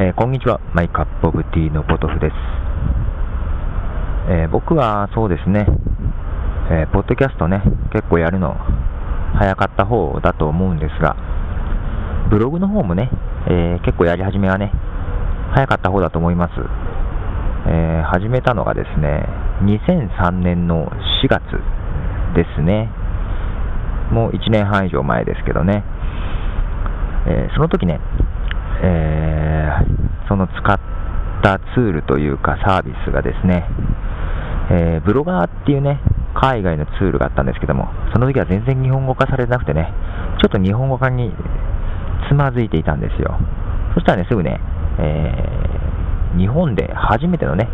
えー、こんにちは。マイカップオブティーのポトフです。えー、僕はそうですね、えー、ポッドキャストね、結構やるの早かった方だと思うんですが、ブログの方もね、え結構やり始めはね、早かった方だと思います。え始めたのがですね、2003年の4月ですね。もう1年半以上前ですけどね。えその時ね、えー、その使ったツールというかサービスがですね、えー、ブロガーっていうね、海外のツールがあったんですけども、その時は全然日本語化されてなくてね、ちょっと日本語化につまずいていたんですよ。そしたらね、すぐね、えー、日本で初めてのね、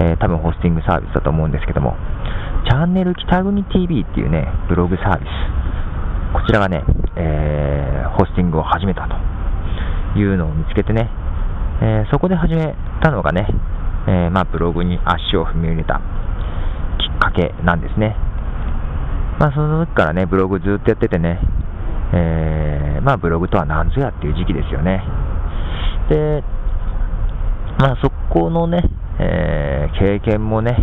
えー、多分ホスティングサービスだと思うんですけども、チャンネル北国 TV っていうね、ブログサービス、こちらがね、えー、ホスティングを始めたというのを見つけてね、えー、そこで始めたのがね、えー、まあ、ブログに足を踏み入れたきっかけなんですね。まあ、その時からね、ブログずっとやっててね、えー、まあ、ブログとは何ぞやっていう時期ですよね。で、まあ、そこのね、え、経験もね、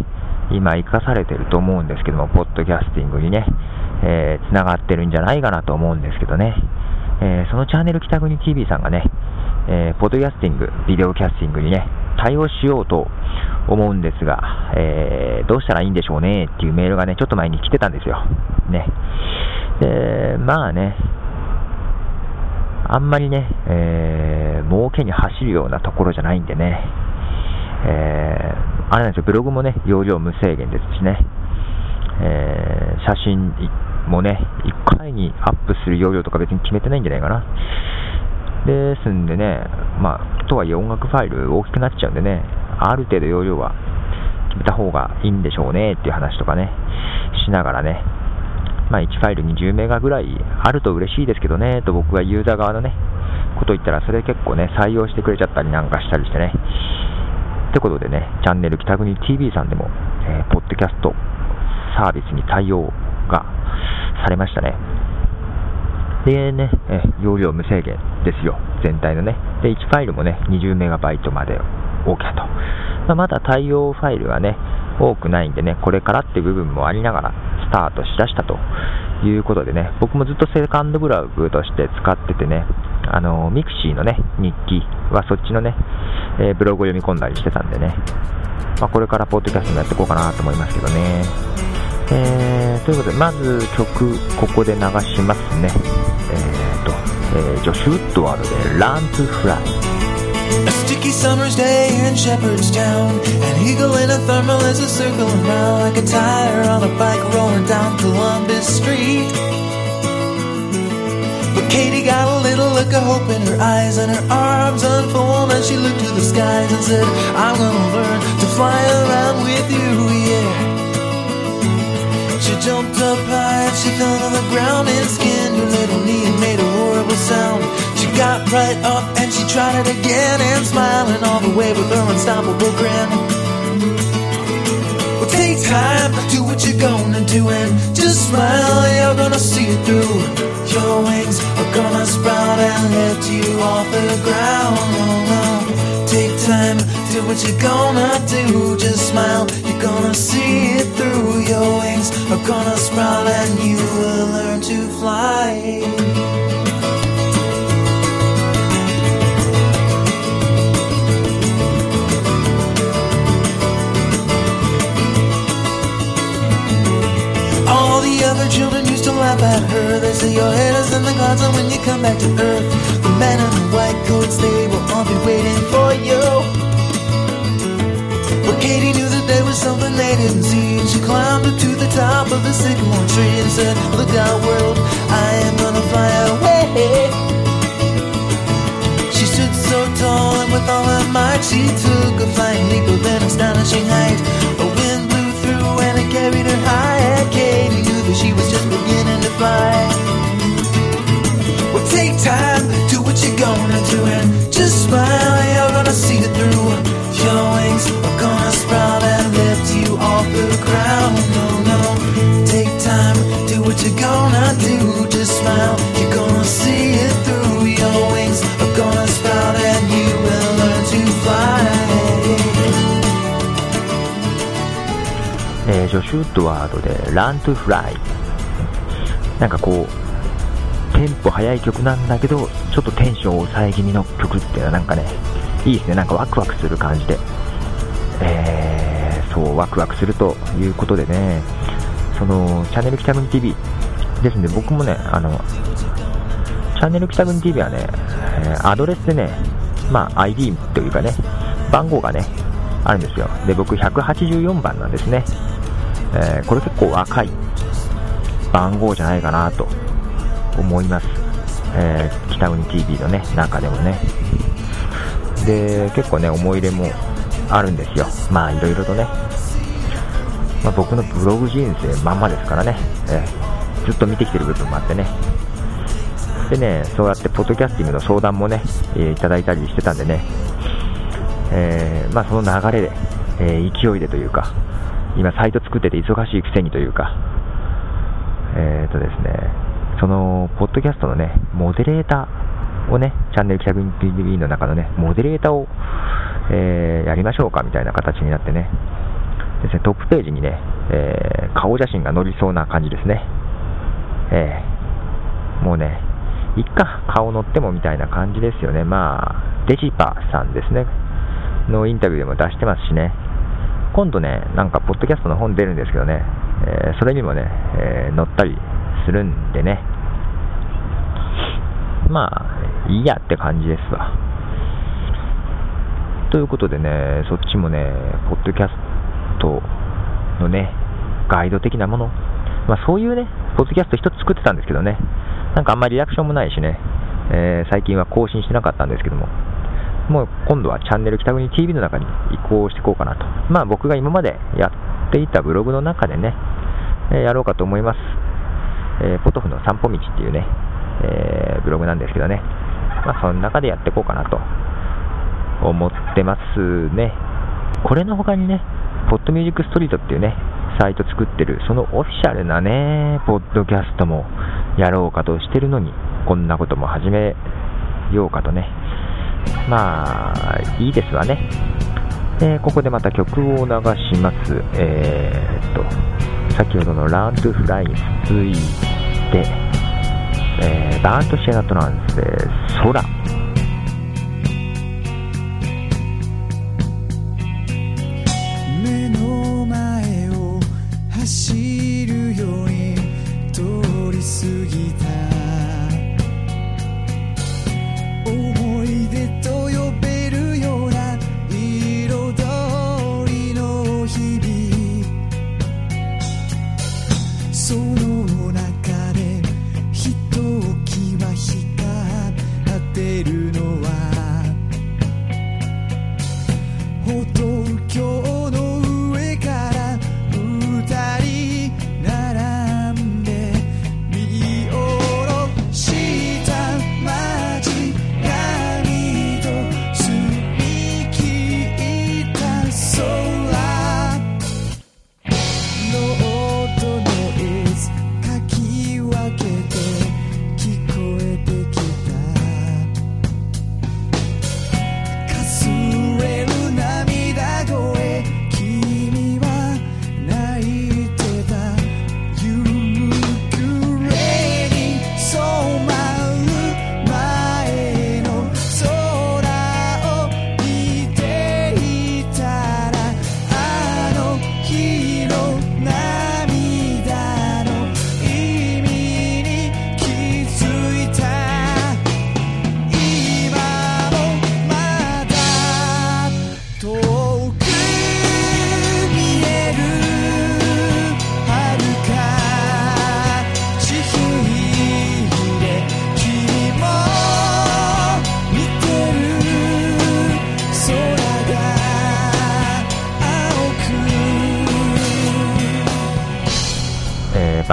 今生かされてると思うんですけども、ポッドキャスティングにね、えー、繋がってるんじゃないかなと思うんですけどね。えー、そのチャンネル北国 TV さんがね、えー、ポッドキャスティング、ビデオキャスティングにね、対応しようと思うんですが、えー、どうしたらいいんでしょうねっていうメールがね、ちょっと前に来てたんですよ。ね。で、まあね、あんまりね、えー、儲けに走るようなところじゃないんでね、えー、あれなんですよ、ブログもね、容量無制限ですしね、えー、写真もね、1回にアップする容量とか別に決めてないんじゃないかな。ですんでね、まあ、とはいえ音楽ファイル大きくなっちゃうんでね、ある程度容量は決めた方がいいんでしょうねっていう話とかね、しながらね、まあ、1ファイルに10メガぐらいあると嬉しいですけどね、と僕がユーザー側のね、こと言ったら、それ結構ね、採用してくれちゃったりなんかしたりしてね。ってことでね、チャンネル北国 TV さんでも、えー、ポッドキャストサービスに対応がされましたね。でね、え容量無制限ですよ、全体のね。で、1ファイルもね、20メガバイトまで OK と。まあ、まだ対応ファイルがね、多くないんでね、これからって部分もありながらスタートしだしたということでね、僕もずっとセカンドブログとして使っててね、あのミクシーのね、日記はそっちのね、えー、ブログを読み込んだりしてたんでね、まあ、これからポッドキャストもやっていこうかなと思いますけどね。えー、ということで、まず曲、ここで流しますね。えー、えー、ジョシュ・ウッドワードで Learn to Fly。A sticky summer's day in Shepherdstown An eagle in a thermal is a circle around Like a tire on a bike rolling down Columbus Street But Katie got a little look of hope in her eyes And her arms unfold as she looked to the skies And said, I'm gonna learn to fly around with you, yeah she jumped up high and she fell on the ground and skinned her little knee and made a horrible sound. She got right up and she tried it again and smiling all the way with her unstoppable grin. Well, take time, do what you're gonna do and just smile, you're gonna see it through. Your wings are gonna sprout and lift you off the ground. Oh, no. Take time, do what you're gonna do, just smile, you're gonna see it through. Your wings are gonna sprout and you will learn to fly. She climbed up to the top of the sycamore tree and said, "Look out, world, I am gonna fly away." She stood so tall, and with all her might, she took a flying leap of an astonishing height. A wind blew through, and it carried her high, Katie knew that she was just beginning to fly. ウッドワードで Run to Fly なんかこうテンポ速い曲なんだけどちょっとテンション抑え気味の曲っていうのはなんかねいいですね。なんかワクワクする感じで。えー、そうワクワクするということでね。そのチャンネル北国 TV ですんで僕もねあのチャンネル北国 TV はね、えアドレスでね、まあ、ID というかね、番号がね、あるんですよ。で、僕184番なんですね。えー、これ結構若い番号じゃないかなと思います。えー、北国 TV のね、中でもね。で、結構ね、思い入れもあるんですよ。まあ、いろいろとね。まあ、僕のブログ人生まんまですからね、えー、ずっと見てきてる部分もあってね。でね、そうやってポッドキャスティングの相談もね、えー、いただいたりしてたんでね、えー、まあ、その流れで、え、勢いでというか、今サイト作ってて忙しいくせにというか、えーとですね、その、ポッドキャストのね、モデレーターをね、チャンネルキャビン TV の中のね、モデレーターを、えー、やりましょうかみたいな形になってね、ですねトップページにね、えー、顔写真が載りそうな感じですね。えー、もうね、いっか、顔乗ってもみたいな感じですよね。まあ、デジパさんですね。のインタビューでも出してますしね。今度ね、なんか、ポッドキャストの本出るんですけどね、えー、それにもね、えー、載ったりするんでね。まあ、いいやって感じですわ。ということでね、そっちもね、ポッドキャストのね、ガイド的なもの、まあ、そういうね、ポッドキャスト一つ作ってたんですけどね、なんかあんまりリアクションもないしね、えー、最近は更新してなかったんですけども、もう今度はチャンネル北国 TV の中に移行していこうかなと。まあ僕が今までやっていたブログの中でね、えー、やろうかと思います。えー、ポトフの散歩道っていうね、えー、ブログなんですけどね、まあその中でやっていこうかなと思ってますね。これの他にね、ポッドミュージックストリートっていうね、サイト作ってる、そのオフィシャルなね、ポッドキャストもやろうかとしてるのに、こんなことも始めようかとね。まあ、いいですわね。え、ここでまた曲を流します。えー、っと、先ほどのランドフライに続いて、えー、バーンとシェナトランスで空。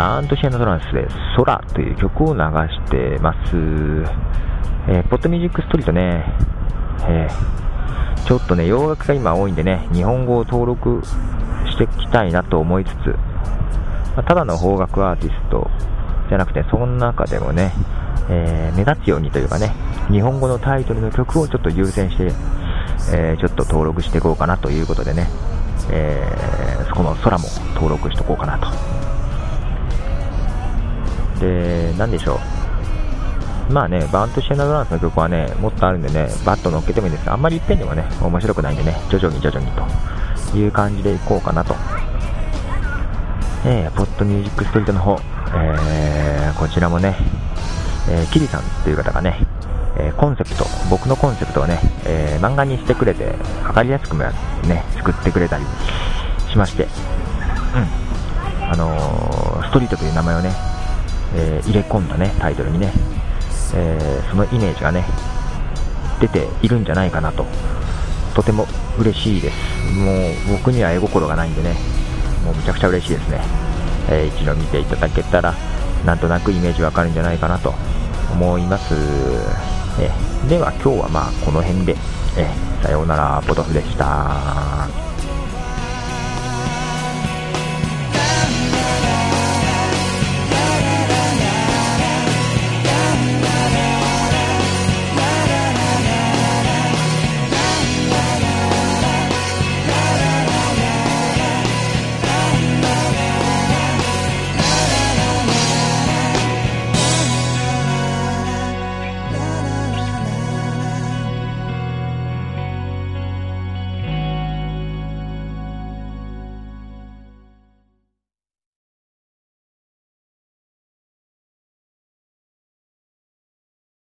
バーンとシェナトランスで空という曲を流してます。えー、ポッドミュージックストリートね、えー、ちょっとね、洋楽が今多いんでね、日本語を登録していきたいなと思いつつ、まあ、ただの邦楽アーティストじゃなくて、その中でもね、えー、目立つようにというかね、日本語のタイトルの曲をちょっと優先して、えー、ちょっと登録していこうかなということでね、えー、そこの空も登録しとこうかなと。で、なんでしょう。まあね、バーントシェナドランスの曲はね、もっとあるんでね、バッと乗っけてもいいんです、あんまりいっぺんではね、面白くないんでね、徐々に徐々にという感じでいこうかなと。えー、ポッドミュージックストリートの方、えー、こちらもね、えー、キリさんという方がね、えー、コンセプト、僕のコンセプトをね、えー、漫画にしてくれて、分かりやすくもね、作ってくれたりしまして、うん、あのー、ストリートという名前をね、えー入れ込んだね、タイトルにね、えそのイメージがね、出ているんじゃないかなと、とても嬉しいです。もう僕には絵心がないんでね、もうめちゃくちゃ嬉しいですね。え一度見ていただけたら、なんとなくイメージわかるんじゃないかなと思います。えでは今日はまあこの辺で、えさようなら、ポトフでした。